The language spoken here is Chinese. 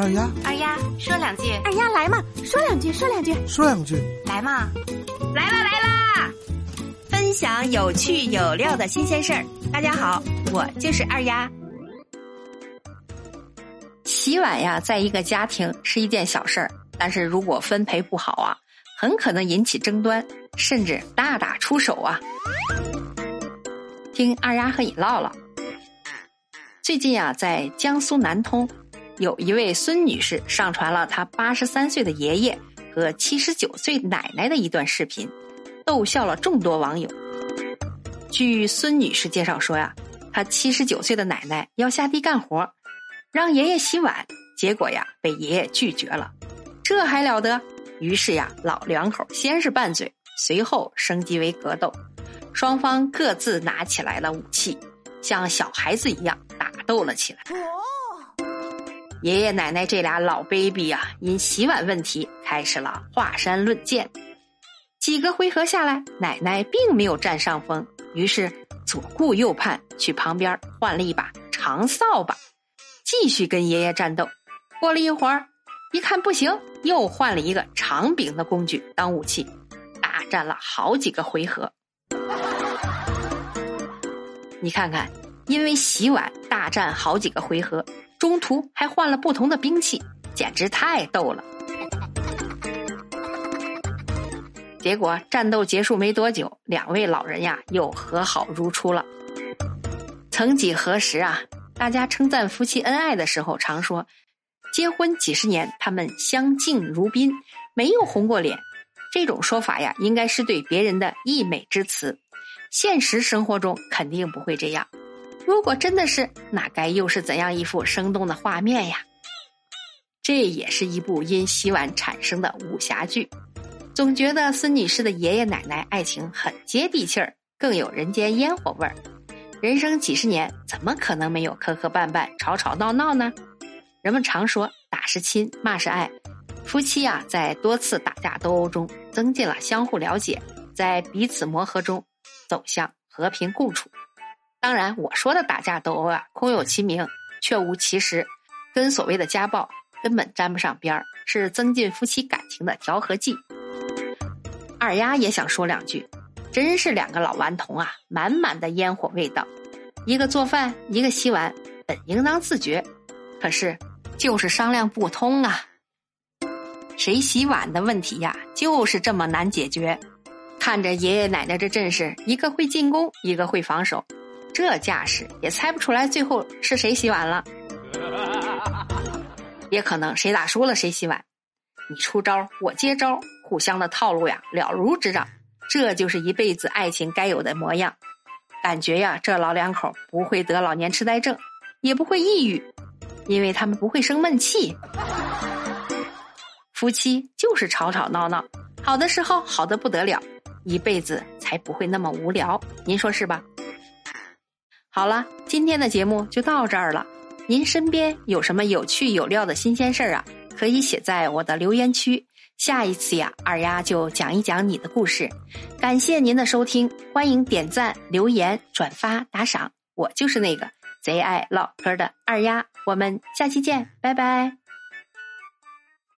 二丫，二丫说两句，二丫来嘛，说两句，说两句，说两句，来嘛，来啦来啦！分享有趣有料的新鲜事儿。大家好，我就是二丫。洗碗呀，在一个家庭是一件小事儿，但是如果分配不好啊，很可能引起争端，甚至大打出手啊。听二丫和你唠唠。最近啊，在江苏南通。有一位孙女士上传了她八十三岁的爷爷和七十九岁奶奶的一段视频，逗笑了众多网友。据孙女士介绍说呀，她七十九岁的奶奶要下地干活，让爷爷洗碗，结果呀被爷爷拒绝了，这还了得？于是呀，老两口先是拌嘴，随后升级为格斗，双方各自拿起来了武器，像小孩子一样打斗了起来。爷爷奶奶这俩老 baby 呀，因洗碗问题开始了华山论剑。几个回合下来，奶奶并没有占上风，于是左顾右盼，去旁边换了一把长扫把，继续跟爷爷战斗。过了一会儿，一看不行，又换了一个长柄的工具当武器，大战了好几个回合。你看看，因为洗碗大战好几个回合。中途还换了不同的兵器，简直太逗了。结果战斗结束没多久，两位老人呀又和好如初了。曾几何时啊，大家称赞夫妻恩爱的时候，常说结婚几十年，他们相敬如宾，没有红过脸。这种说法呀，应该是对别人的溢美之词。现实生活中肯定不会这样。如果真的是，那该又是怎样一幅生动的画面呀？这也是一部因洗碗产生的武侠剧。总觉得孙女士的爷爷奶奶爱情很接地气儿，更有人间烟火味儿。人生几十年，怎么可能没有磕磕绊绊、吵吵闹闹呢？人们常说打是亲，骂是爱。夫妻啊，在多次打架斗殴中，增进了相互了解，在彼此磨合中，走向和平共处。当然，我说的打架斗殴啊，空有其名，却无其实，跟所谓的家暴根本沾不上边儿，是增进夫妻感情的调和剂。二丫也想说两句，真是两个老顽童啊，满满的烟火味道。一个做饭，一个洗碗，本应当自觉，可是就是商量不通啊。谁洗碗的问题呀，就是这么难解决。看着爷爷奶奶这阵势，一个会进攻，一个会防守。这架势也猜不出来最后是谁洗碗了，也可能谁打输了谁洗碗，你出招我接招，互相的套路呀了如指掌，这就是一辈子爱情该有的模样。感觉呀，这老两口不会得老年痴呆症，也不会抑郁，因为他们不会生闷气。夫妻就是吵吵闹闹，好的时候好的不得了，一辈子才不会那么无聊，您说是吧？好了，今天的节目就到这儿了。您身边有什么有趣有料的新鲜事儿啊？可以写在我的留言区。下一次呀，二丫就讲一讲你的故事。感谢您的收听，欢迎点赞、留言、转发、打赏。我就是那个贼爱唠嗑的二丫。我们下期见，拜拜。